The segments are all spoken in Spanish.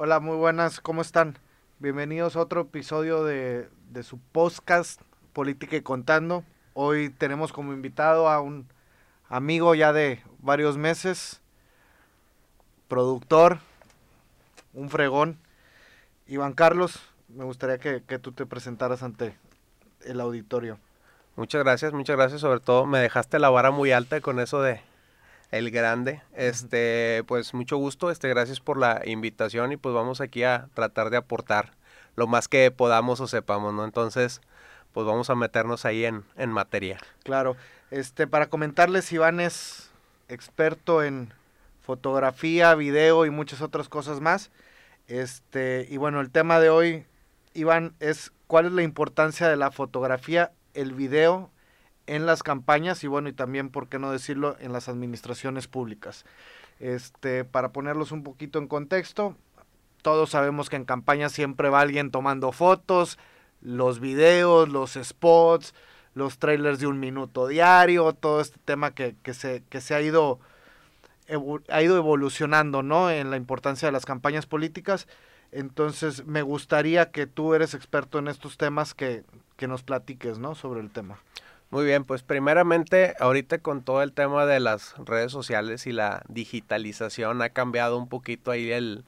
Hola, muy buenas, ¿cómo están? Bienvenidos a otro episodio de, de su podcast Política y Contando. Hoy tenemos como invitado a un amigo ya de varios meses, productor, un fregón. Iván Carlos, me gustaría que, que tú te presentaras ante el auditorio. Muchas gracias, muchas gracias. Sobre todo me dejaste la vara muy alta con eso de el grande. Este, pues mucho gusto, este, gracias por la invitación y pues vamos aquí a tratar de aportar lo más que podamos o sepamos, ¿no? Entonces, pues vamos a meternos ahí en, en materia. Claro, este, para comentarles, Iván es experto en fotografía, video y muchas otras cosas más. Este, y bueno, el tema de hoy, Iván, es cuál es la importancia de la fotografía, el video en las campañas y bueno, y también, por qué no decirlo, en las administraciones públicas. Este, para ponerlos un poquito en contexto, todos sabemos que en campañas siempre va alguien tomando fotos, los videos, los spots, los trailers de un minuto diario, todo este tema que, que se, que se ha ido ha ido evolucionando, ¿no? En la importancia de las campañas políticas. Entonces, me gustaría que tú eres experto en estos temas que, que nos platiques, ¿no? Sobre el tema. Muy bien, pues primeramente, ahorita con todo el tema de las redes sociales y la digitalización ha cambiado un poquito ahí el,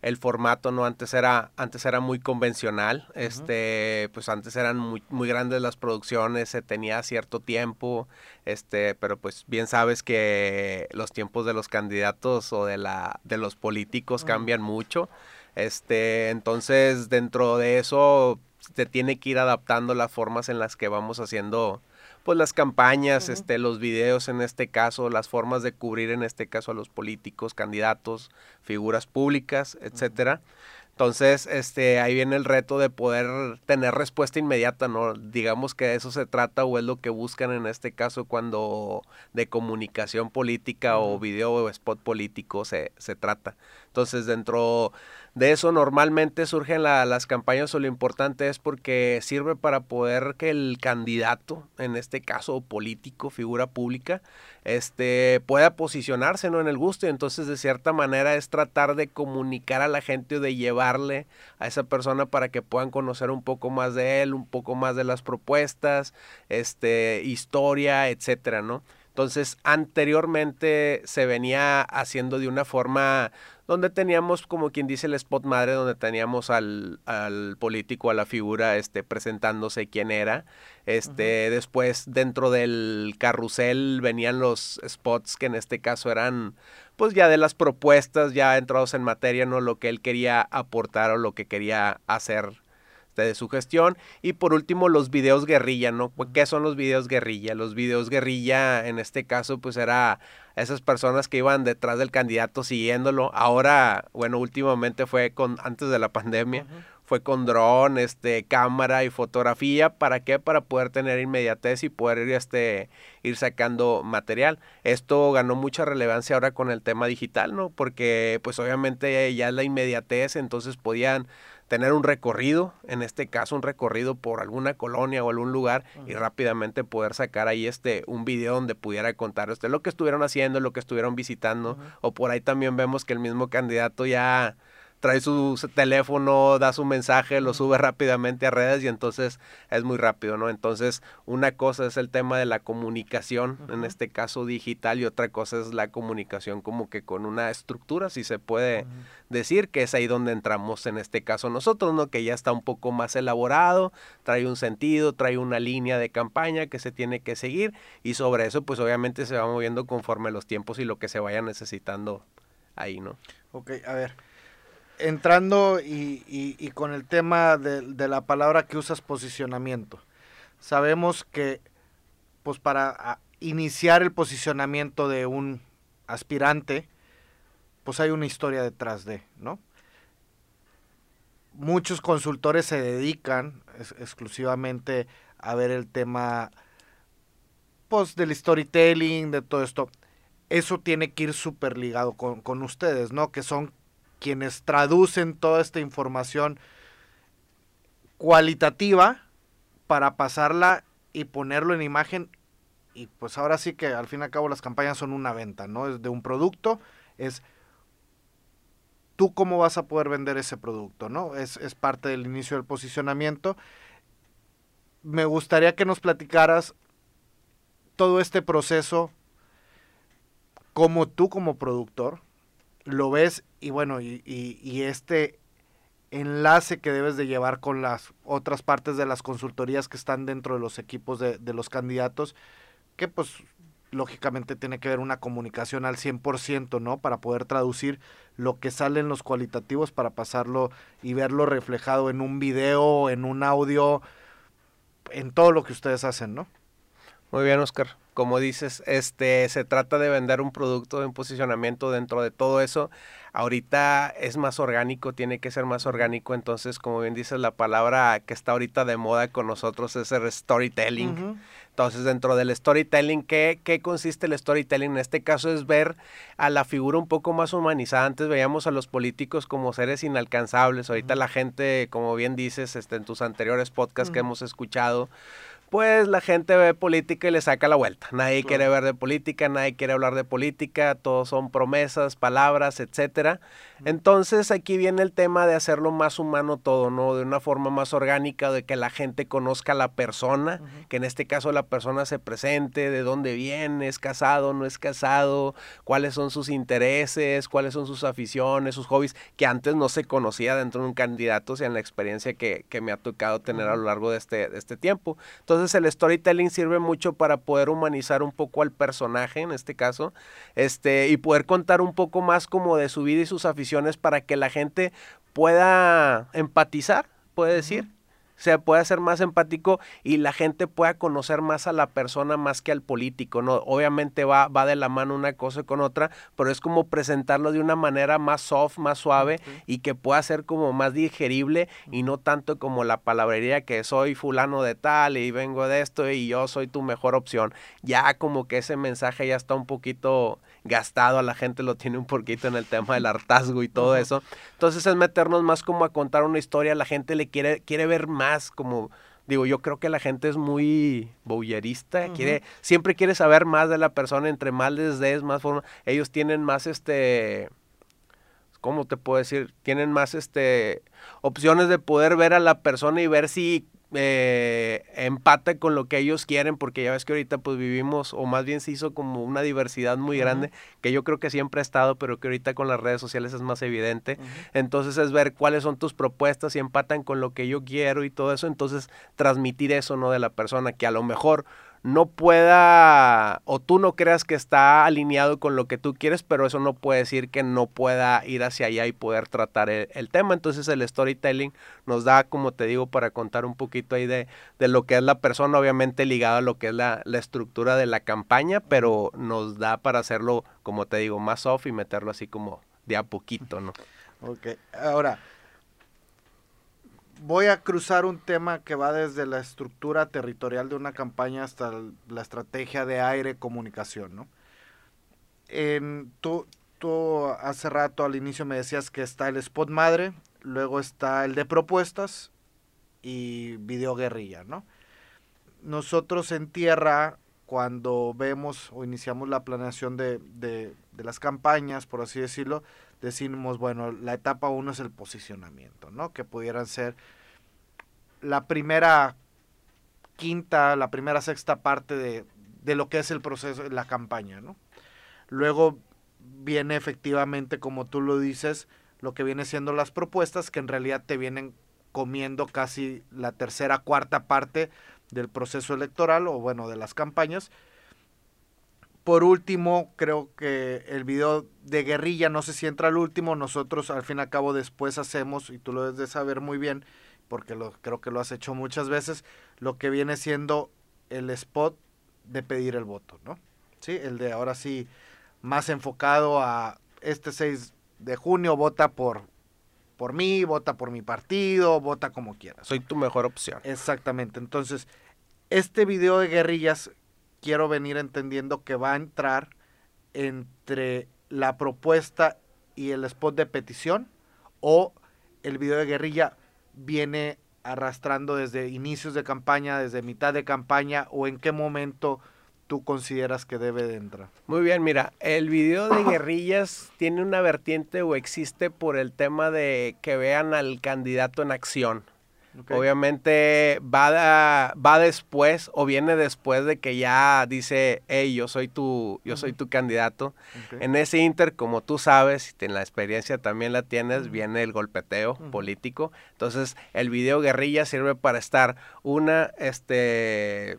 el formato, ¿no? Antes era, antes era muy convencional, este, pues antes eran muy, muy grandes las producciones, se tenía cierto tiempo, este, pero pues bien sabes que los tiempos de los candidatos o de la, de los políticos cambian mucho. Este, entonces dentro de eso se tiene que ir adaptando las formas en las que vamos haciendo pues las campañas, este, los videos en este caso, las formas de cubrir en este caso a los políticos, candidatos, figuras públicas, etcétera. Entonces, este, ahí viene el reto de poder tener respuesta inmediata, ¿no? Digamos que de eso se trata o es lo que buscan en este caso cuando de comunicación política o video o spot político se, se trata. Entonces, dentro de eso normalmente surgen las campañas o lo importante es porque sirve para poder que el candidato, en este caso político, figura pública, este, pueda posicionarse ¿no? en el gusto. Y entonces, de cierta manera, es tratar de comunicar a la gente o de llevarle a esa persona para que puedan conocer un poco más de él, un poco más de las propuestas, este, historia, etcétera, ¿no? Entonces, anteriormente se venía haciendo de una forma donde teníamos, como quien dice, el spot madre, donde teníamos al, al político, a la figura, este, presentándose quién era. Este, después, dentro del carrusel venían los spots que en este caso eran, pues ya de las propuestas, ya entrados en materia, ¿no? Lo que él quería aportar o lo que quería hacer de su gestión. Y por último, los videos guerrilla, ¿no? ¿Qué son los videos guerrilla? Los videos guerrilla, en este caso, pues era esas personas que iban detrás del candidato siguiéndolo. Ahora, bueno, últimamente fue con, antes de la pandemia, fue con dron, este, cámara y fotografía. ¿Para qué? Para poder tener inmediatez y poder este, ir sacando material. Esto ganó mucha relevancia ahora con el tema digital, ¿no? Porque pues obviamente ya es la inmediatez, entonces podían tener un recorrido, en este caso un recorrido por alguna colonia o algún lugar y rápidamente poder sacar ahí este un video donde pudiera contar este lo que estuvieron haciendo, lo que estuvieron visitando o por ahí también vemos que el mismo candidato ya trae su teléfono, da su mensaje, lo sube rápidamente a redes y entonces es muy rápido, ¿no? Entonces, una cosa es el tema de la comunicación, en este caso digital, y otra cosa es la comunicación como que con una estructura, si se puede decir, que es ahí donde entramos en este caso nosotros, ¿no? Que ya está un poco más elaborado, trae un sentido, trae una línea de campaña que se tiene que seguir y sobre eso pues obviamente se va moviendo conforme los tiempos y lo que se vaya necesitando ahí, ¿no? Ok, a ver entrando y, con el tema de, la palabra que usas, posicionamiento. Sabemos que, pues para iniciar el posicionamiento de un aspirante, pues hay una historia detrás de, ¿no? Muchos consultores se dedican exclusivamente a ver el tema, pues, del storytelling, de todo esto. Eso tiene que ir súper ligado con, con ustedes, ¿no? Que son quienes traducen toda esta información cualitativa para pasarla y ponerlo en imagen. Y pues ahora sí que al fin y al cabo las campañas son una venta, ¿no? Es de un producto, es tú cómo vas a poder vender ese producto, ¿no? Es, es parte del inicio del posicionamiento. Me gustaría que nos platicaras todo este proceso, como tú como productor lo ves y bueno, y, y, este enlace que debes de llevar con las otras partes de las consultorías que están dentro de los equipos de, de los candidatos, que pues lógicamente tiene que haber una comunicación al 100%, ¿no? Para poder traducir lo que sale en los cualitativos para pasarlo y verlo reflejado en un video, en un audio, en todo lo que ustedes hacen, ¿no? Muy bien, Oscar. Como dices, este se trata de vender un producto en posicionamiento dentro de todo eso. Ahorita es más orgánico, tiene que ser más orgánico, entonces como bien dices, la palabra que está ahorita de moda con nosotros es el storytelling. Entonces, dentro del storytelling, ¿qué, ¿qué consiste el storytelling? En este caso es ver a la figura un poco más humanizada. Antes veíamos a los políticos como seres inalcanzables. Ahorita la gente, como bien dices, este, en tus anteriores podcasts que hemos escuchado, pues la gente ve política y le saca la vuelta. Nadie quiere ver de política, nadie quiere hablar de política, todos son promesas, palabras, etcétera. Entonces aquí viene el tema de hacerlo más humano todo, ¿no? De una forma más orgánica, de que la gente conozca a la persona, que en este caso la persona se presente, de dónde viene, es casado, no es casado, cuáles son sus intereses, cuáles son sus aficiones, sus hobbies, que antes no se conocía dentro de un candidato, o sea, en la experiencia que, que me ha tocado tener a lo largo de este, de este tiempo. Entonces, entonces el storytelling sirve mucho para poder humanizar un poco al personaje, en este caso, este, y poder contar un poco más como de su vida y sus aficiones para que la gente pueda empatizar, puede decir, se puede hacer más empático y la gente pueda conocer más a la persona más que al político, ¿no? Obviamente va, va de la mano una cosa con otra, pero es como presentarlo de una manera más soft, más suave y que pueda ser como más digerible y no tanto como la palabrería que soy fulano de tal y vengo de esto y yo soy tu mejor opción. Ya como que ese mensaje ya está un poquito gastado, a la gente lo tiene un poquito en el tema del hartazgo y todo eso. Entonces es meternos más como a contar una historia, la gente le quiere, quiere ver más como digo, yo creo que la gente es muy bowlerista, quiere, siempre quiere saber más de la persona, entre más les des, más forma, ellos tienen más este, ¿cómo te puedo decir? Tienen más este, opciones de poder ver a la persona y ver si eh, empate con lo que ellos quieren, porque ya ves que ahorita pues vivimos, o más bien se hizo como una diversidad muy grande, que yo creo que siempre ha estado, pero que ahorita con las redes sociales es más evidente. Entonces es ver cuáles son tus propuestas, si empatan con lo que yo quiero y todo eso, entonces transmitir eso, ¿no? De la persona, que a lo mejor no pueda o tú no creas que está alineado con lo que tú quieres, pero eso no puede decir que no pueda ir hacia allá y poder tratar el, tema. Entonces el storytelling nos da, como te digo, para contar un poquito ahí de, de lo que es la persona, obviamente ligado a lo que es la, la, estructura de la campaña, pero nos da para hacerlo, como te digo, más off y meterlo así como de a poquito, ¿no? Ok, ahora voy a cruzar un tema que va desde la estructura territorial de una campaña hasta la estrategia de aire comunicación, ¿no? En, tú, tú hace rato al inicio me decías que está el spot madre, luego está el de propuestas y video guerrilla, ¿no? Nosotros en tierra, cuando vemos o iniciamos la planeación de, de, de las campañas, por así decirlo, decimos, bueno, la etapa uno es el posicionamiento, ¿no? Que pudieran ser la primera quinta, la primera sexta parte de, de lo que es el proceso, la campaña, ¿no? Luego viene efectivamente, como tú lo dices, lo que viene siendo las propuestas, que en realidad te vienen comiendo casi la tercera, cuarta parte del proceso electoral o bueno, de las campañas. Por último, creo que el video de guerrilla, no sé si entra al último, nosotros al fin y al cabo después hacemos, y tú lo debes de saber muy bien, porque lo, creo que lo has hecho muchas veces, lo que viene siendo el spot de pedir el voto, ¿no? Sí, el de ahora sí, más enfocado a este 6 de junio, vota por, por mí, vota por mi partido, vota como quieras. Soy tu mejor opción. Exactamente, entonces, este video de guerrillas quiero venir entendiendo que va a entrar entre la propuesta y el spot de petición o el video de guerrilla viene arrastrando desde inicios de campaña, desde mitad de campaña o en qué momento tú consideras que debe de entrar? Muy bien, mira, el video de guerrillas tiene una vertiente o existe por el tema de que vean al candidato en acción. Obviamente va, va después o viene después de que ya dice, hey, yo soy tu, yo soy tu candidato. En ese inter, como tú sabes, y en la experiencia también la tienes, viene el golpeteo político. Entonces, el video guerrilla sirve para estar una, este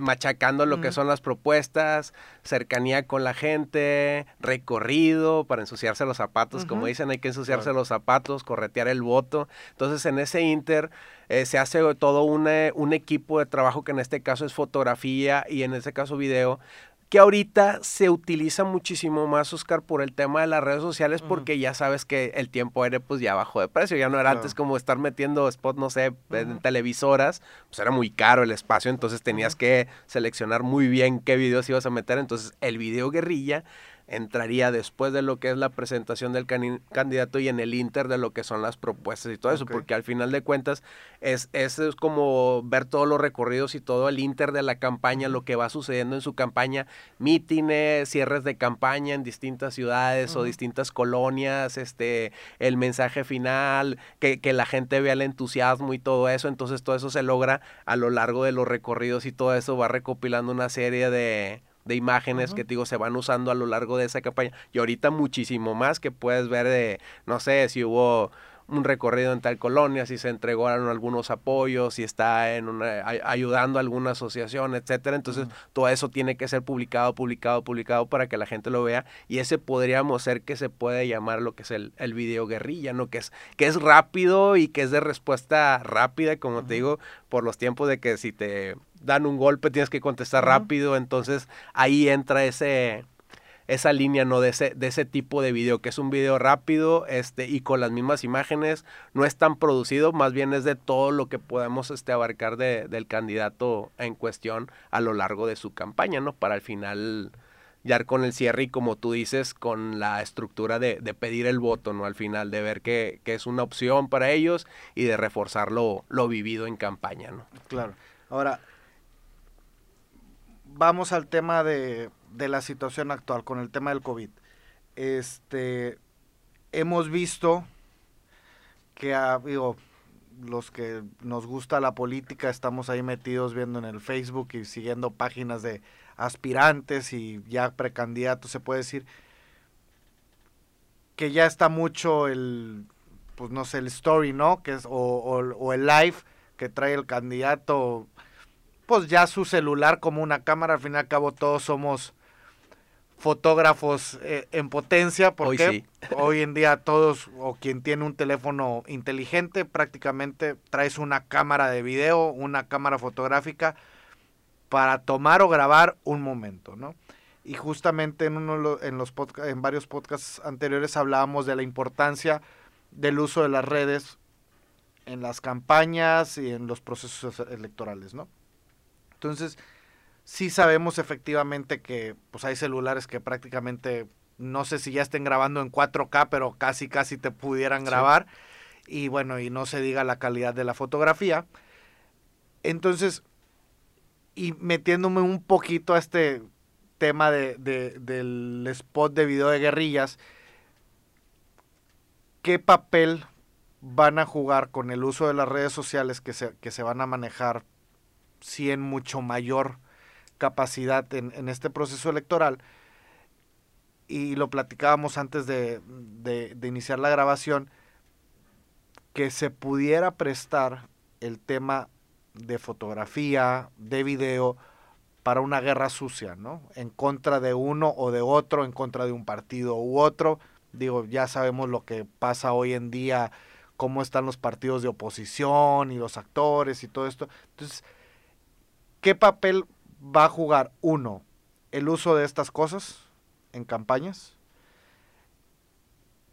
machacando lo que son las propuestas, cercanía con la gente, recorrido para ensuciarse los zapatos, como dicen, hay que ensuciarse los zapatos, corretear el voto. Entonces en ese inter eh, se hace todo un equipo de trabajo que en este caso es fotografía y en este caso video, que ahorita se utiliza muchísimo más, Oscar, por el tema de las redes sociales, porque ya sabes que el tiempo aéreo pues ya bajó de precio, ya no era antes como estar metiendo spot, no sé, en televisoras, pues era muy caro el espacio, entonces tenías que seleccionar muy bien qué videos ibas a meter, entonces el video guerrilla entraría después de lo que es la presentación del candidato y en el inter de lo que son las propuestas y todo eso, porque al final de cuentas es, es, como ver todos los recorridos y todo el inter de la campaña, lo que va sucediendo en su campaña, mítines, cierres de campaña en distintas ciudades o distintas colonias, este, el mensaje final, que, que la gente vea el entusiasmo y todo eso, entonces todo eso se logra a lo largo de los recorridos y todo eso va recopilando una serie de de imágenes que digo se van usando a lo largo de esa campaña y ahorita muchísimo más que puedes ver de no sé si hubo un recorrido en tal colonia, si se entregaron algunos apoyos, si está en una, ayudando a alguna asociación, etcétera. Entonces, todo eso tiene que ser publicado, publicado, publicado para que la gente lo vea. Y ese podríamos ser que se puede llamar lo que es el, el video guerrilla, ¿no? Que es, que es rápido y que es de respuesta rápida, como te digo, por los tiempos de que si te dan un golpe, tienes que contestar rápido, entonces ahí entra ese esa línea no de ese, de ese tipo de video, que es un video rápido este, y con las mismas imágenes, no es tan producido, más bien es de todo lo que podemos este, abarcar de, del candidato en cuestión a lo largo de su campaña, ¿no? Para al final ya con el cierre y como tú dices, con la estructura de, de pedir el voto, ¿no? Al final, de ver que, que, es una opción para ellos y de reforzar lo, lo vivido en campaña, ¿no? Claro. Ahora, vamos al tema de, la situación actual, con el tema del COVID. Este, hemos visto que, ha, digo, los que nos gusta la política estamos ahí metidos viendo en el Facebook y siguiendo páginas de aspirantes y ya precandidatos, se puede decir, que ya está mucho el, pues no sé, el story, ¿no? Que es, o, o el live que trae el candidato pues ya su celular como una cámara, al fin y al cabo todos somos fotógrafos eh, en potencia, porque hoy, en día todos, o quien tiene un teléfono inteligente, prácticamente traes una cámara de video, una cámara fotográfica para tomar o grabar un momento, ¿no? Y justamente en, uno, en, los en varios podcasts anteriores hablábamos de la importancia del uso de las redes en las campañas y en los procesos electorales, ¿no? Entonces, sí sabemos efectivamente que pues hay celulares que prácticamente no sé si ya estén grabando en 4K, pero casi casi te pudieran grabar. Y bueno, y no se diga la calidad de la fotografía. Entonces, y metiéndome un poquito a este tema de, del spot de video de guerrillas, ¿qué papel van a jugar con el uso de las redes sociales que se, que se van a manejar sí en mucho mayor capacidad en, este proceso electoral. Y lo platicábamos antes de, iniciar la grabación, que se pudiera prestar el tema de fotografía, de video, para una guerra sucia, ¿no? En contra de uno o de otro, en contra de un partido u otro. Digo, ya sabemos lo que pasa hoy en día, cómo están los partidos de oposición y los actores y todo esto. Entonces, ¿Qué papel va a jugar, uno, el uso de estas cosas en campañas?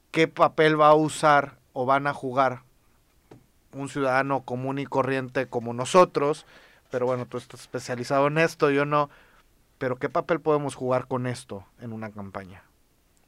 ¿Qué papel va a usar o van a jugar un ciudadano común y corriente como nosotros? Pero bueno, tú estás especializado en esto, yo no. Pero ¿qué papel podemos jugar con esto en una campaña?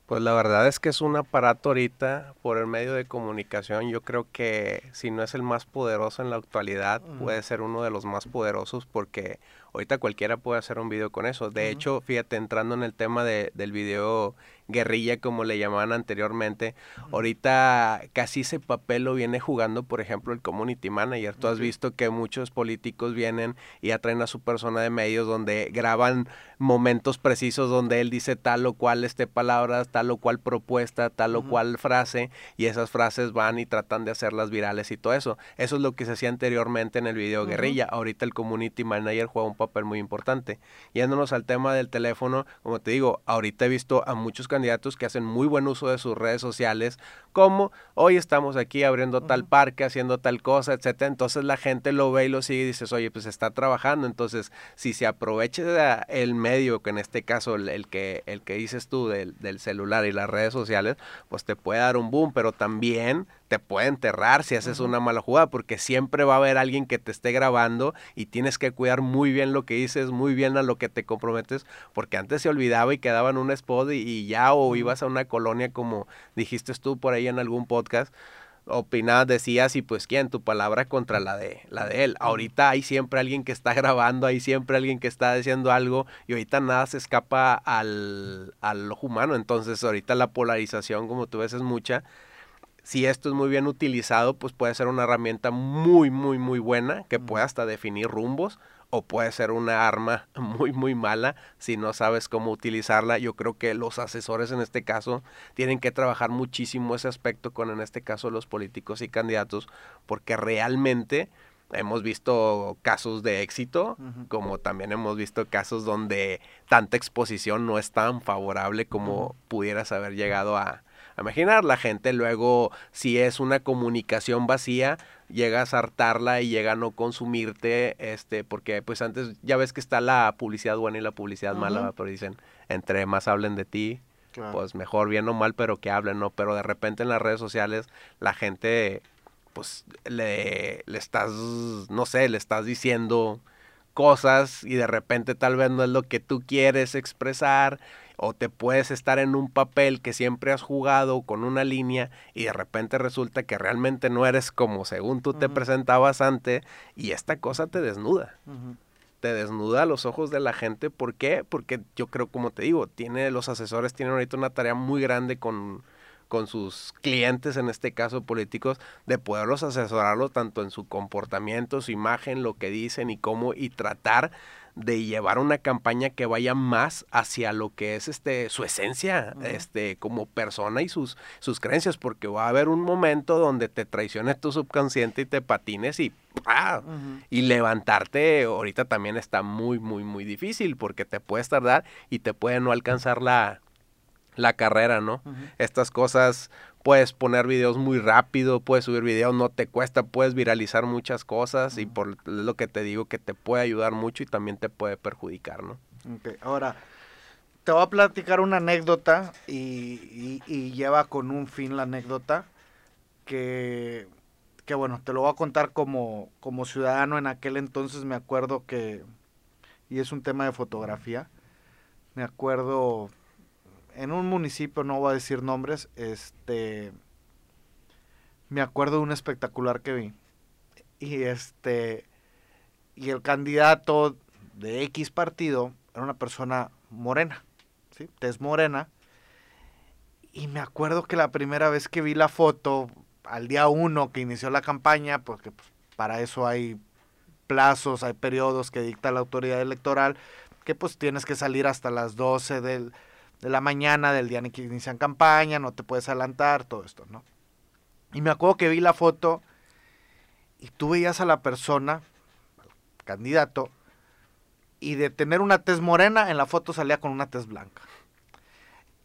Pues la verdad es que es un aparato ahorita por el medio de comunicación. Yo creo que si no es el más poderoso en la actualidad, puede ser uno de los más poderosos porque ahorita cualquiera puede hacer un video con eso. De hecho, fíjate, entrando en el tema de, del video guerrilla, como le llamaban anteriormente, ahorita casi ese papel lo viene jugando, por ejemplo, el community manager. Tú has visto que muchos políticos vienen y atraen a su persona de medios donde graban momentos precisos donde él dice tal o cual este palabras, tal o cual propuesta, tal o cual frase, y esas frases van y tratan de hacerlas virales y todo eso. Eso es lo que se hacía anteriormente en el video guerrilla. Ahorita el community manager juega un papel muy importante. Yéndonos al tema del teléfono, como te digo, ahorita he visto a muchos candidatos que hacen muy buen uso de sus redes sociales, como hoy estamos aquí abriendo tal parque, haciendo tal cosa, etcétera. Entonces la gente lo ve y lo sigue y dices, oye, pues está trabajando. Entonces, si se aprovecha el medio, que en este caso el, que, el que dices tú del, del celular y las redes sociales, pues te puede dar un boom, pero también te puede enterrar si haces una mala jugada, porque siempre va a haber alguien que te esté grabando y tienes que cuidar muy bien lo que dices, muy bien a lo que te comprometes, porque antes se olvidaba y quedaba en un spot y, ya, o ibas a una colonia como dijiste tú por ahí en algún podcast, opinabas, decías y pues quién, tu palabra contra la de, la de él. Ahorita hay siempre alguien que está grabando, hay siempre alguien que está diciendo algo y ahorita nada se escapa al, al ojo humano. Entonces ahorita la polarización, como tú ves, es mucha si esto es muy bien utilizado, pues puede ser una herramienta muy, muy, muy buena que puede hasta definir rumbos o puede ser una arma muy, muy mala si no sabes cómo utilizarla. Yo creo que los asesores en este caso tienen que trabajar muchísimo ese aspecto con, en este caso, los políticos y candidatos, porque realmente hemos visto casos de éxito, como también hemos visto casos donde tanta exposición no es tan favorable como pudieras haber llegado a, imaginar. La gente luego, si es una comunicación vacía, llega a sartarla y llega a no consumirte, este, porque pues antes ya ves que está la publicidad buena y la publicidad mala, pero dicen, entre más hablen de ti, pues mejor, bien o mal, pero que hablen, ¿no? Pero de repente en las redes sociales la gente, pues le, le estás, no sé, le estás diciendo cosas y de repente tal vez no es lo que tú quieres expresar o te puedes estar en un papel que siempre has jugado con una línea y de repente resulta que realmente no eres como según tú te presentabas antes y esta cosa te desnuda. Te desnuda a los ojos de la gente. ¿Por qué? Porque yo creo, como te digo, tiene, los asesores tienen ahorita una tarea muy grande con, con sus clientes, en este caso políticos, de poderlos asesorarlo tanto en su comportamiento, su imagen, lo que dicen y cómo, y tratar de llevar una campaña que vaya más hacia lo que es este su esencia este como persona y sus sus creencias porque va a haber un momento donde te traicione tu subconsciente y te patines y ¡ah! y levantarte ahorita también está muy muy muy difícil porque te puedes tardar y te puede no alcanzar la la carrera, ¿no? Estas cosas puedes poner videos muy rápido, puedes subir videos, no te cuesta, puedes viralizar muchas cosas y por lo que te digo que te puede ayudar mucho y también te puede perjudicar, ¿no? Ahora, te voy a platicar una anécdota y, lleva con un fin la anécdota que, que, bueno, te lo voy a contar como, como ciudadano en aquel entonces me acuerdo que, y es un tema de fotografía, me acuerdo en un municipio, no voy a decir nombres, este, me acuerdo de un espectacular que vi. Y este, y el candidato de X partido era una persona morena, ¿sí? Tez morena. Y me acuerdo que la primera vez que vi la foto, al día uno que inició la campaña, porque pues, para eso hay plazos, hay periodos que dicta la autoridad electoral, que pues tienes que salir hasta las 12 del, de la mañana del día en que inician campaña, no te puedes adelantar, todo esto, ¿no? Y me acuerdo que vi la foto y tú veías a la persona, candidato, y de tener una tez morena, en la foto salía con una tez blanca.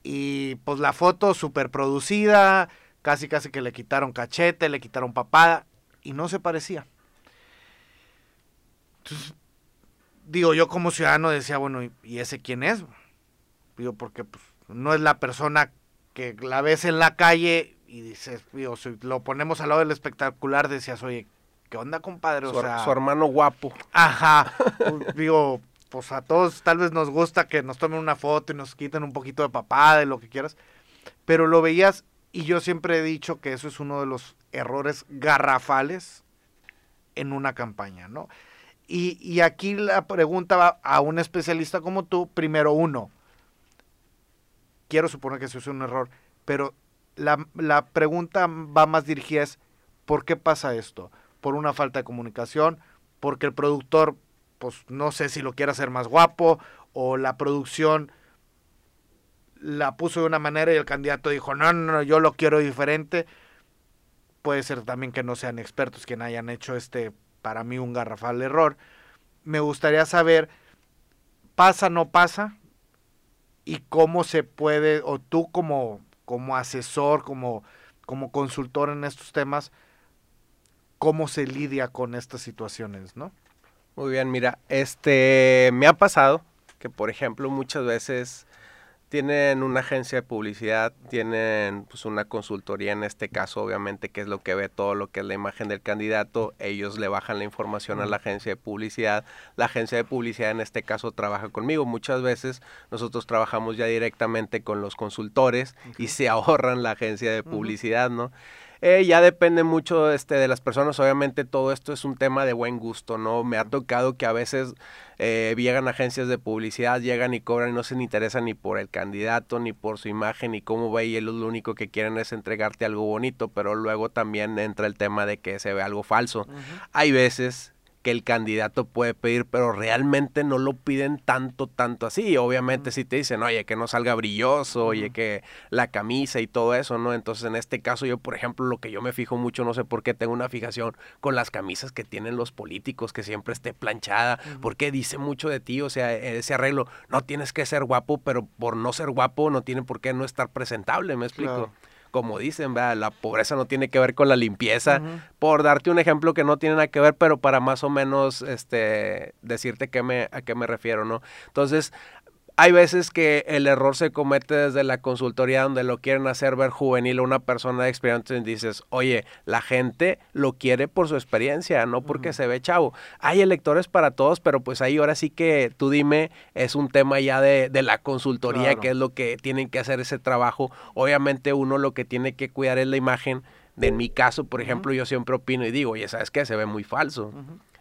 Y pues la foto súper producida, casi casi que le quitaron cachete, le quitaron papada, y no se parecía. Entonces, digo, yo como ciudadano decía, bueno, ¿y ese quién es? Digo, porque pues, no es la persona que la ves en la calle y dices, digo, si lo ponemos al lado del espectacular, decías, oye, ¿qué onda, compadre? O su, sea, su hermano guapo. Ajá. Pues, digo, pues a todos tal vez nos gusta que nos tomen una foto y nos quiten un poquito de papá, de lo que quieras. Pero lo veías y yo siempre he dicho que eso es uno de los errores garrafales en una campaña, ¿no? Y, y aquí la pregunta va a un especialista como tú, primero uno. Quiero suponer que eso es un error, pero la, la pregunta va más dirigida es, ¿por qué pasa esto? ¿Por una falta de comunicación? ¿Porque el productor, pues no sé si lo quiere hacer más guapo? ¿O la producción la puso de una manera y el candidato dijo, no, no, no, yo lo quiero diferente? Puede ser también que no sean expertos quien hayan hecho este, para mí, un garrafal error. Me gustaría saber, ¿pasa, no pasa? Y cómo se puede, o tú como como asesor, como, como consultor en estos temas, cómo se lidia con estas situaciones, ¿no? Muy bien, mira, este me ha pasado que por ejemplo muchas veces tienen una agencia de publicidad, tienen pues una consultoría en este caso, obviamente, que es lo que ve todo lo que es la imagen del candidato, ellos le bajan la información a la agencia de publicidad, la agencia de publicidad en este caso trabaja conmigo, muchas veces nosotros trabajamos ya directamente con los consultores y se ahorran la agencia de publicidad, ¿no? Eh, ya depende mucho este, de las personas, obviamente todo esto es un tema de buen gusto, ¿no? Me ha tocado que a veces eh, llegan agencias de publicidad, llegan y cobran y no se interesan ni por el candidato, ni por su imagen, ni cómo ve y ellos lo único que quieren es entregarte algo bonito, pero luego también entra el tema de que se ve algo falso. Hay veces que el candidato puede pedir, pero realmente no lo piden tanto, tanto así. Obviamente si te dicen, oye, que no salga brilloso, oye, que la camisa y todo eso, ¿no? Entonces en este caso yo, por ejemplo, lo que yo me fijo mucho, no sé por qué tengo una fijación con las camisas que tienen los políticos, que siempre esté planchada, porque dice mucho de ti, o sea, ese arreglo, no tienes que ser guapo, pero por no ser guapo no tiene por qué no estar presentable, ¿me explico? Como dicen, la pobreza no tiene que ver con la limpieza. Por darte un ejemplo que no tiene nada que ver, pero para más o menos este, decirte qué me, a qué me refiero, ¿no? Entonces, hay veces que el error se comete desde la consultoría donde lo quieren hacer ver juvenil a una persona de experiencia y dices, oye, la gente lo quiere por su experiencia, no porque se ve chavo. Hay electores para todos, pero pues ahí ahora sí que tú dime, es un tema ya de, la consultoría, que es lo que tienen que hacer ese trabajo. Obviamente uno lo que tiene que cuidar es la imagen. De, en mi caso, por ejemplo, yo siempre opino y digo, oye, ¿sabes qué? Se ve muy falso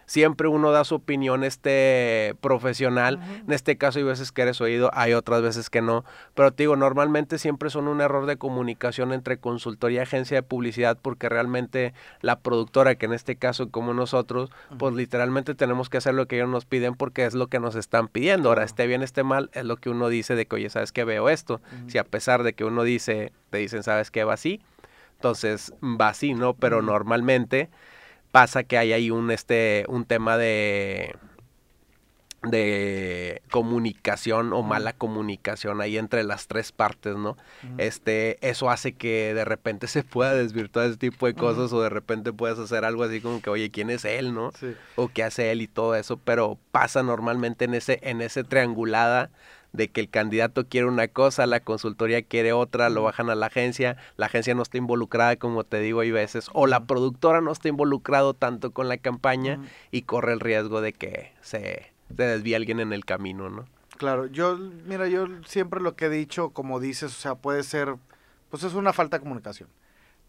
siempre uno da su opinión este profesional. En este caso hay veces que eres oído, hay otras veces que no. Pero te digo, normalmente siempre son un error de comunicación entre consultoría y agencia de publicidad porque realmente la productora, que en este caso como nosotros, pues literalmente tenemos que hacer lo que ellos nos piden porque es lo que nos están pidiendo. Ahora, esté bien, esté mal, es lo que uno dice de que, oye, ¿sabes qué veo esto? Si a pesar de que uno dice, te dicen, ¿sabes qué va así? Entonces va así, ¿no? Pero normalmente pasa que hay ahí un, este, un tema de de comunicación o mala comunicación ahí entre las tres partes, ¿no? Este, eso hace que de repente se pueda desvirtuar ese tipo de cosas o de repente puedas hacer algo así como que, oye, ¿quién es él, no? O qué hace él y todo eso, pero pasa normalmente en ese, en ese triangulada de que el candidato quiere una cosa, la consultoría quiere otra, lo bajan a la agencia, la agencia no está involucrada, como te digo, hay veces, o la productora no está involucrado tanto con la campaña y corre el riesgo de que se, se desvíe alguien en el camino, ¿no? Claro, yo, mira, yo siempre lo que he dicho, como dices, o sea, puede ser, pues es una falta de comunicación,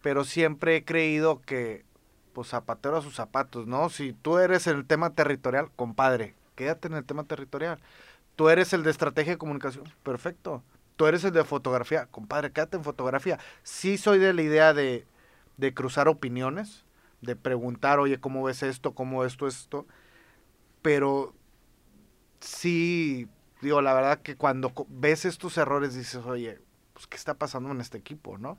pero siempre he creído que, pues zapatero a sus zapatos, ¿no? Si tú eres en el tema territorial, compadre, quédate en el tema territorial Tú eres el de estrategia de comunicación, perfecto. Tú eres el de fotografía, compadre, quédate en fotografía. Sí soy de la idea de, de cruzar opiniones, de preguntar, oye, ¿cómo ves esto? ¿Cómo esto, esto? Pero sí, digo, la verdad que cuando ves estos errores dices, oye, pues, ¿qué está pasando en este equipo, no?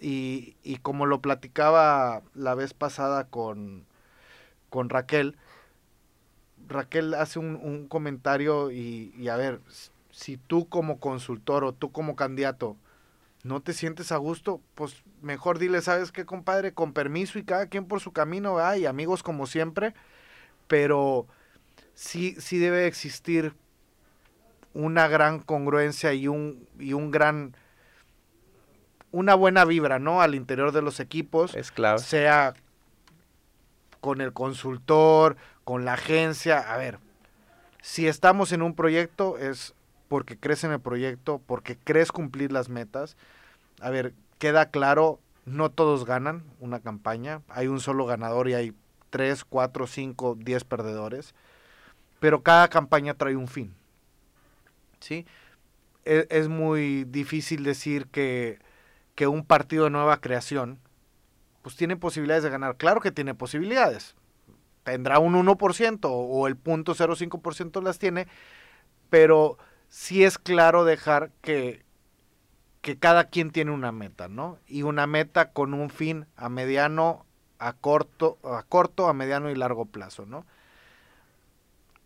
Y, y como lo platicaba la vez pasada con, con Raquel, Raquel hace un, comentario y, a ver, si tú como consultor o tú como candidato no te sientes a gusto, pues mejor dile, ¿sabes qué, compadre? Con permiso y cada quien por su camino, ¿verdad? Y amigos como siempre, pero sí, sí debe existir una gran congruencia y un, y un gran una buena vibra, ¿no? Al interior de los equipos. Es clave. Sea con el consultor, con la agencia. A ver, si estamos en un proyecto es porque crees en el proyecto, porque crees cumplir las metas. A ver, queda claro, no todos ganan una campaña. Hay un solo ganador y hay tres, cuatro, cinco, diez perdedores. pero cada campaña trae un fin. ¿Sí? Es, es muy difícil decir que, que un partido de nueva creación pues tiene posibilidades de ganar. Claro que tiene posibilidades. Tendrá un 1% o el 0.05% las tiene, pero sí es claro dejar que, que cada quien tiene una meta, ¿no? Y una meta con un fin a mediano, a corto, a corto, a mediano y largo plazo, ¿no?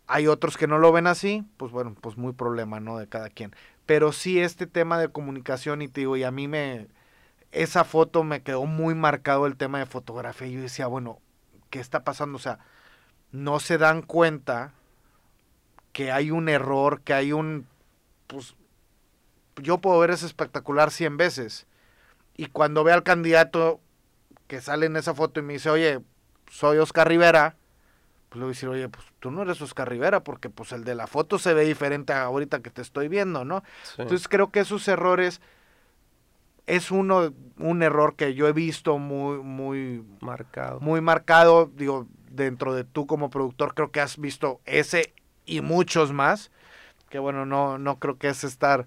Hay otros que no lo ven así, pues bueno, pues muy problema, ¿no? De cada quien. Pero sí este tema de comunicación y te digo, y a mí me, esa foto me quedó muy marcado el tema de fotografía. Y yo decía, bueno, ¿qué está pasando? O sea, no se dan cuenta que hay un error, que hay un, pues, yo puedo ver ese espectacular 100 veces. Y cuando ve al candidato que sale en esa foto y me dice, oye, soy Oscar Rivera, pues le voy a decir, oye, pues tú no eres Oscar Rivera, porque pues el de la foto se ve diferente a ahorita que te estoy viendo, ¿no? Entonces creo que esos errores es uno, un error que yo he visto muy, muy marcado. Muy marcado, digo, dentro de tú como productor, creo que has visto ese y muchos más, que bueno, no, no creo que es estar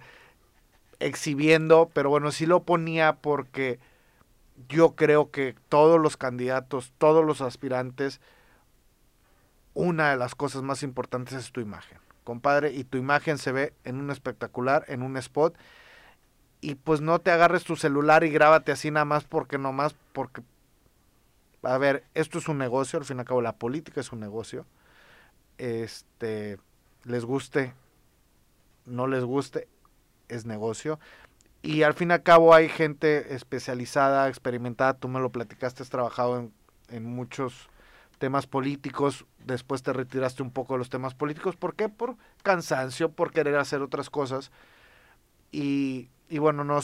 exhibiendo, pero bueno, sí lo ponía porque yo creo que todos los candidatos, todos los aspirantes, una de las cosas más importantes es tu imagen, compadre, y tu imagen se ve en un espectacular, en un spot, y pues no te agarres tu celular y grábate así nada más porque nomás porque a ver, esto es un negocio, al fin y al cabo la política es un negocio. Este les guste, no les guste, es negocio. Y al fin y al cabo hay gente especializada, experimentada, tú me lo platicaste, has trabajado en, en muchos temas políticos, después te retiraste un poco de los temas políticos, ¿por qué? Por cansancio, por querer hacer otras cosas. Y y bueno, no,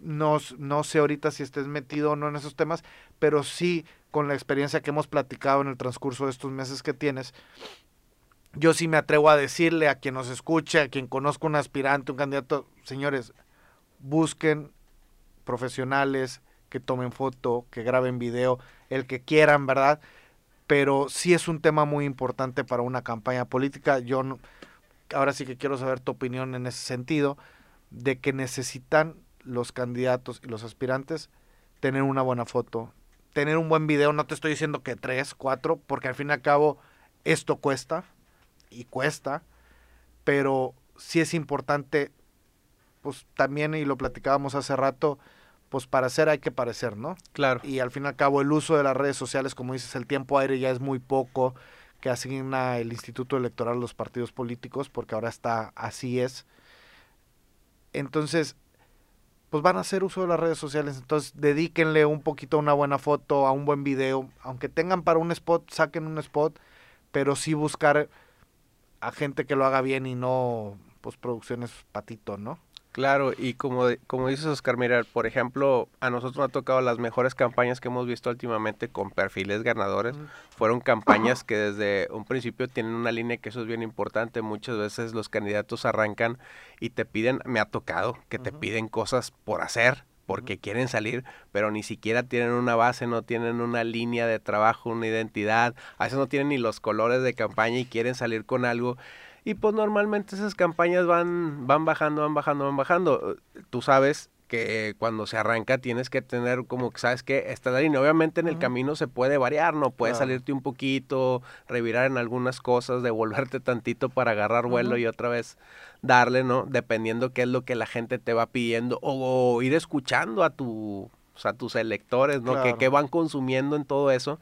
no, no sé ahorita si estés metido o no en esos temas, pero sí con la experiencia que hemos platicado en el transcurso de estos meses que tienes, yo sí me atrevo a decirle a quien nos escuche, a quien conozca un aspirante, un candidato, señores, busquen profesionales que tomen foto, que graben video, el que quieran, ¿verdad? Pero sí es un tema muy importante para una campaña política. Yo ahora sí que quiero saber tu opinión en ese sentido de que necesitan los candidatos y los aspirantes tener una buena foto, tener un buen video, no te estoy diciendo que tres, cuatro, porque al fin y al cabo esto cuesta y cuesta, pero sí es importante, pues también, y lo platicábamos hace rato, pues para hacer hay que parecer, ¿no? Claro. Y al fin y al cabo el uso de las redes sociales, como dices, el tiempo aire ya es muy poco que asigna el Instituto Electoral a los partidos políticos, porque ahora está así es. Entonces, pues van a hacer uso de las redes sociales. Entonces, dedíquenle un poquito a una buena foto, a un buen video. Aunque tengan para un spot, saquen un spot, pero sí buscar a gente que lo haga bien y no, pues, producciones patito, ¿no? Claro, y como, como dices Oscar, mira, por ejemplo, a nosotros nos ha tocado las mejores campañas que hemos visto últimamente con perfiles ganadores. Fueron campañas que desde un principio tienen una línea que eso es bien importante. Muchas veces los candidatos arrancan y te piden, me ha tocado, que te piden cosas por hacer, porque quieren salir, pero ni siquiera tienen una base, no tienen una línea de trabajo, una identidad, a veces no tienen ni los colores de campaña y quieren salir con algo y pues normalmente esas campañas van, van bajando, van bajando, van bajando. Tú sabes que cuando se arranca tienes que tener como que sabes que está la línea. Obviamente en el camino se puede variar, no puedes salirte un poquito, revirar en algunas cosas, devolverte tantito para agarrar vuelo y otra vez darle, ¿no? Dependiendo qué es lo que la gente te va pidiendo o, ir escuchando a tu a tus electores, ¿no? Que, que van consumiendo en todo eso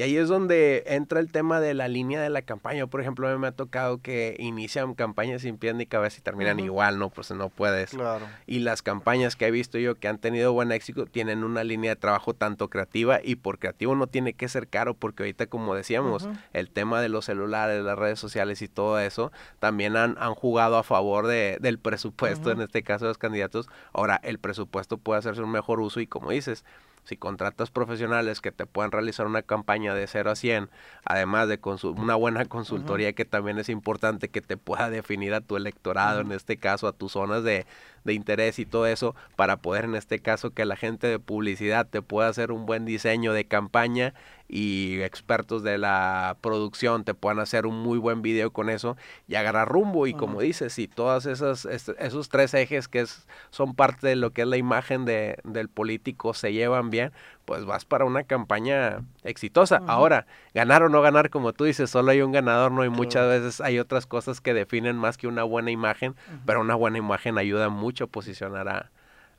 y ahí es donde entra el tema de la línea de la campaña. Por ejemplo, a mí me ha tocado que inician campañas sin pies ni cabeza y terminan igual, ¿no? Pues no puedes. Claro. Y las campañas que he visto yo que han tenido buen éxito tienen una línea de trabajo tanto creativa y por creativo no tiene que ser caro porque ahorita, como decíamos, el tema de los celulares, las redes sociales y todo eso también han, han jugado a favor de, del presupuesto, en este caso de los candidatos. Ahora, el presupuesto puede hacerse un mejor uso y como dices, si contratas profesionales que te puedan realizar una campaña de 0 a 100, además de una buena consultoría que también es importante que te pueda definir a tu electorado, en este caso a tus zonas de, de interés y todo eso, para poder en este caso que la gente de publicidad te pueda hacer un buen diseño de campaña y expertos de la producción te puedan hacer un muy buen video con eso y agarrar rumbo. Y como dices, si todas esas esos tres ejes que es, son parte de lo que es la imagen de, del político se llevan bien, pues vas para una campaña exitosa. Ahora, ganar o no ganar, como tú dices, solo hay un ganador, no hay muchas veces hay otras cosas que definen más que una buena imagen, pero una buena imagen ayuda mucho a posicionar a,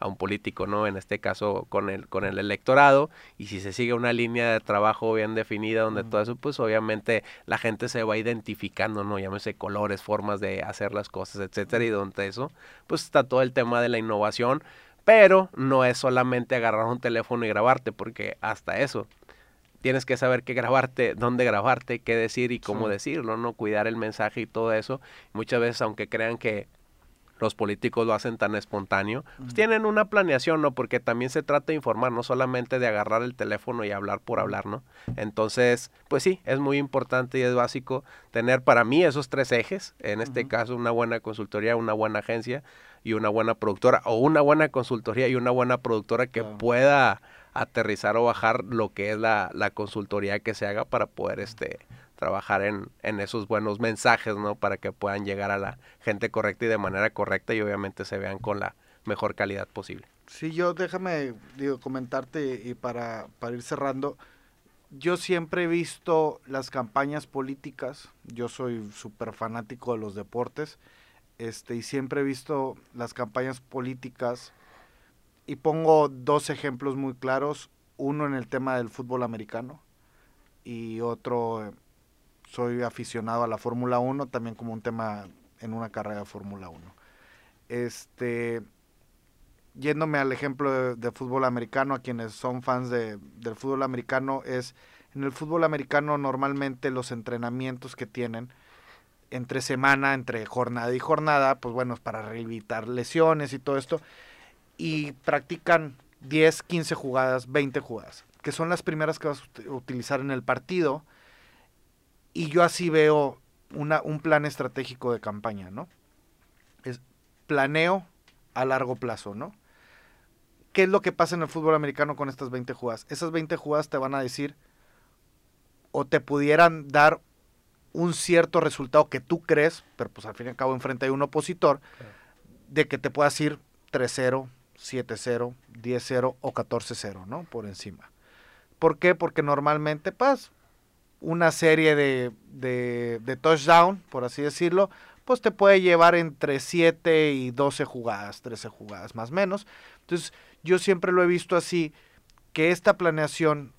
a un político, ¿no? En este caso con el, con el electorado, y si se sigue una línea de trabajo bien definida donde todo eso, pues obviamente la gente se va identificando, ¿no? Llámese colores, formas de hacer las cosas, etcétera, y donde eso, pues está todo el tema de la innovación, pero no es solamente agarrar un teléfono y grabarte, porque hasta eso, tienes que saber qué grabarte, dónde grabarte, qué decir y cómo decirlo, ¿no? Cuidar el mensaje y todo eso. Muchas veces, aunque crean que los políticos lo hacen tan espontáneo, pues tienen una planeación, ¿no? Porque también se trata de informar, no solamente de agarrar el teléfono y hablar por hablar, ¿no? Entonces, pues sí, es muy importante y es básico tener para mí esos tres ejes, en este caso una buena consultoría, una buena agencia y una buena productora, o una buena consultoría y una buena productora que pueda aterrizar o bajar lo que es la, la consultoría que se haga para poder este trabajar en, en, esos buenos mensajes, ¿no? Para que puedan llegar a la gente correcta y de manera correcta y obviamente se vean con la mejor calidad posible. Sí, yo déjame digo, comentarte y para, para ir cerrando, yo siempre he visto las campañas políticas, yo soy súper fanático de los deportes, este, y siempre he visto las campañas políticas y pongo dos ejemplos muy claros, uno en el tema del fútbol americano y otro soy aficionado a la Fórmula 1, también como un tema en una carrera de Fórmula 1. Este, yéndome al ejemplo de, fútbol americano, a quienes son fans de, del fútbol americano, es en el fútbol americano normalmente los entrenamientos que tienen entre semana, entre jornada y jornada, pues bueno, es para rehabilitar lesiones y todo esto, y practican 10, 15 jugadas, 20 jugadas, que son las primeras que vas a utilizar en el partido, y yo así veo una, un plan estratégico de campaña, ¿no? Es planeo a largo plazo, ¿no? ¿Qué es lo que pasa en el fútbol americano con estas 20 jugadas? Esas 20 jugadas te van a decir o te pudieran dar un cierto resultado que tú crees, pero pues al fin y al cabo enfrente hay un opositor, de que te puedas ir 3-0, 7-0, 10-0 o 14-0, ¿no? Por encima. ¿Por qué? Porque normalmente, pues, una serie de, de, touchdown, por así decirlo, pues te puede llevar entre 7 y 12 jugadas, 13 jugadas más o menos. Entonces, yo siempre lo he visto así, que esta planeación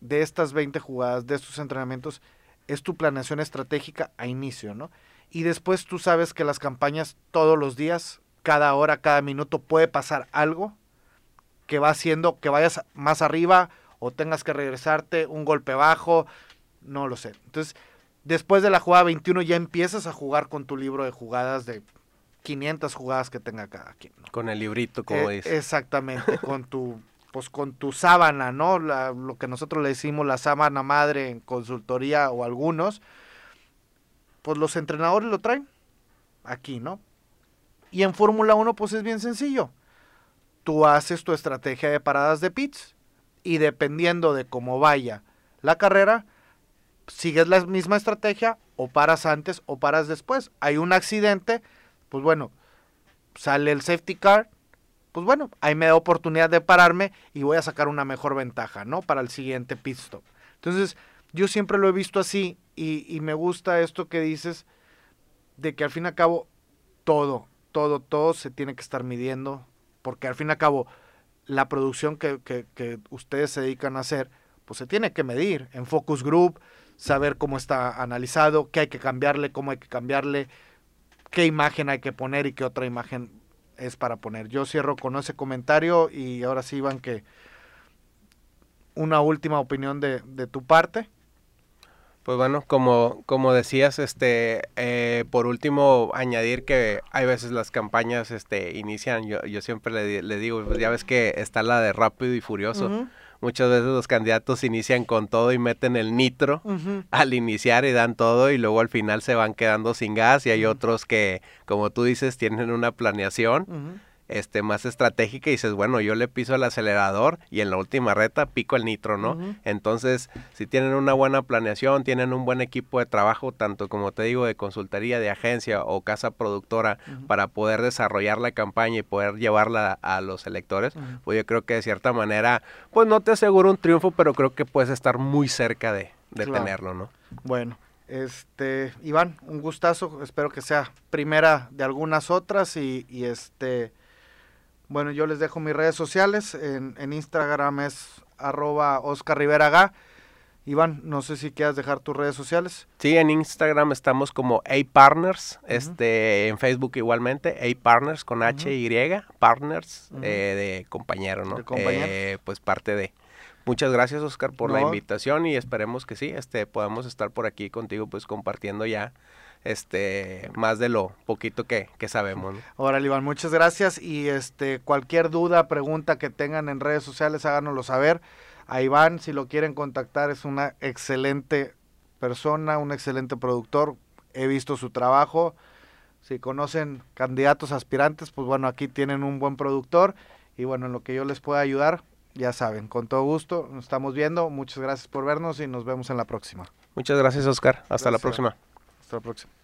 de estas 20 jugadas, de estos entrenamientos, es tu planeación estratégica a inicio, ¿no? Y después tú sabes que las campañas todos los días, cada hora, cada minuto puede pasar algo que va haciendo que vayas más arriba o tengas que regresarte un golpe bajo, no lo sé. Entonces, después de la jugada 21 ya empiezas a jugar con tu libro de jugadas de 500 jugadas que tenga cada quien. Con el librito, como eh, dice. Exactamente, con tu pues con tu sábana, ¿no? lo que nosotros le decimos la sábana madre en consultoría o algunos, pues los entrenadores lo traen aquí, ¿no? Y en Fórmula 1 pues es bien sencillo. Tú haces tu estrategia de paradas de pits y dependiendo de cómo vaya la carrera, sigues la misma estrategia o paras antes o paras después. Hay un accidente, pues bueno, sale el safety car, pues bueno, ahí me da oportunidad de pararme y voy a sacar una mejor ventaja, ¿no? Para el siguiente pit stop. Entonces, yo siempre lo he visto así y, me gusta esto que dices de que al fin y al cabo todo, todo, todo se tiene que estar midiendo, porque al fin y al cabo la producción que, que ustedes se dedican a hacer, pues se tiene que medir en focus group, saber cómo está analizado, qué hay que cambiarle, cómo hay que cambiarle, qué imagen hay que poner y qué otra imagen es para poner. Yo cierro con ese comentario y ahora sí, Iván, que una última opinión de, de tu parte. Pues bueno, como, como decías, este, eh, por último, añadir que hay veces las campañas este, inician, yo, yo siempre le, le digo, pues ya ves que está la de Rápido y Furioso muchas veces los candidatos inician con todo y meten el nitro al iniciar y dan todo y luego al final se van quedando sin gas y hay otros que, como tú dices, tienen una planeación este, más estratégica y dices, bueno, yo le piso el acelerador y en la última reta pico el nitro, ¿no? Entonces, si tienen una buena planeación, tienen un buen equipo de trabajo, tanto como te digo, de consultoría, de agencia o casa productora, para poder desarrollar la campaña y poder llevarla a los electores, pues yo creo que de cierta manera, pues no te aseguro un triunfo, pero creo que puedes estar muy cerca de, tenerlo, ¿no? Bueno, este, Iván, un gustazo, espero que sea primera de algunas otras y, y este bueno, yo les dejo mis redes sociales. En, Instagram es arroba Oscar Rivera Iván, no sé si quieras dejar tus redes sociales. Sí, en Instagram estamos como A-Partners, este, en Facebook igualmente, A-Partners con H-Y, Partners eh, de compañero, ¿no? Eh, pues parte de. Muchas gracias, Oscar, por la invitación y esperemos que sí, este, podamos estar por aquí contigo, pues compartiendo ya este más de lo poquito que, sabemos. Órale, Iván, muchas gracias y este cualquier duda, pregunta que tengan en redes sociales, háganoslo saber. A Iván, si lo quieren contactar, es una excelente persona, un excelente productor. He visto su trabajo. Si conocen candidatos aspirantes, pues bueno, aquí tienen un buen productor y bueno, en lo que yo les pueda ayudar, ya saben, con todo gusto, nos estamos viendo. Muchas gracias por vernos y nos vemos en la próxima. Muchas gracias, Oscar. Hasta la próxima. Hasta la próxima.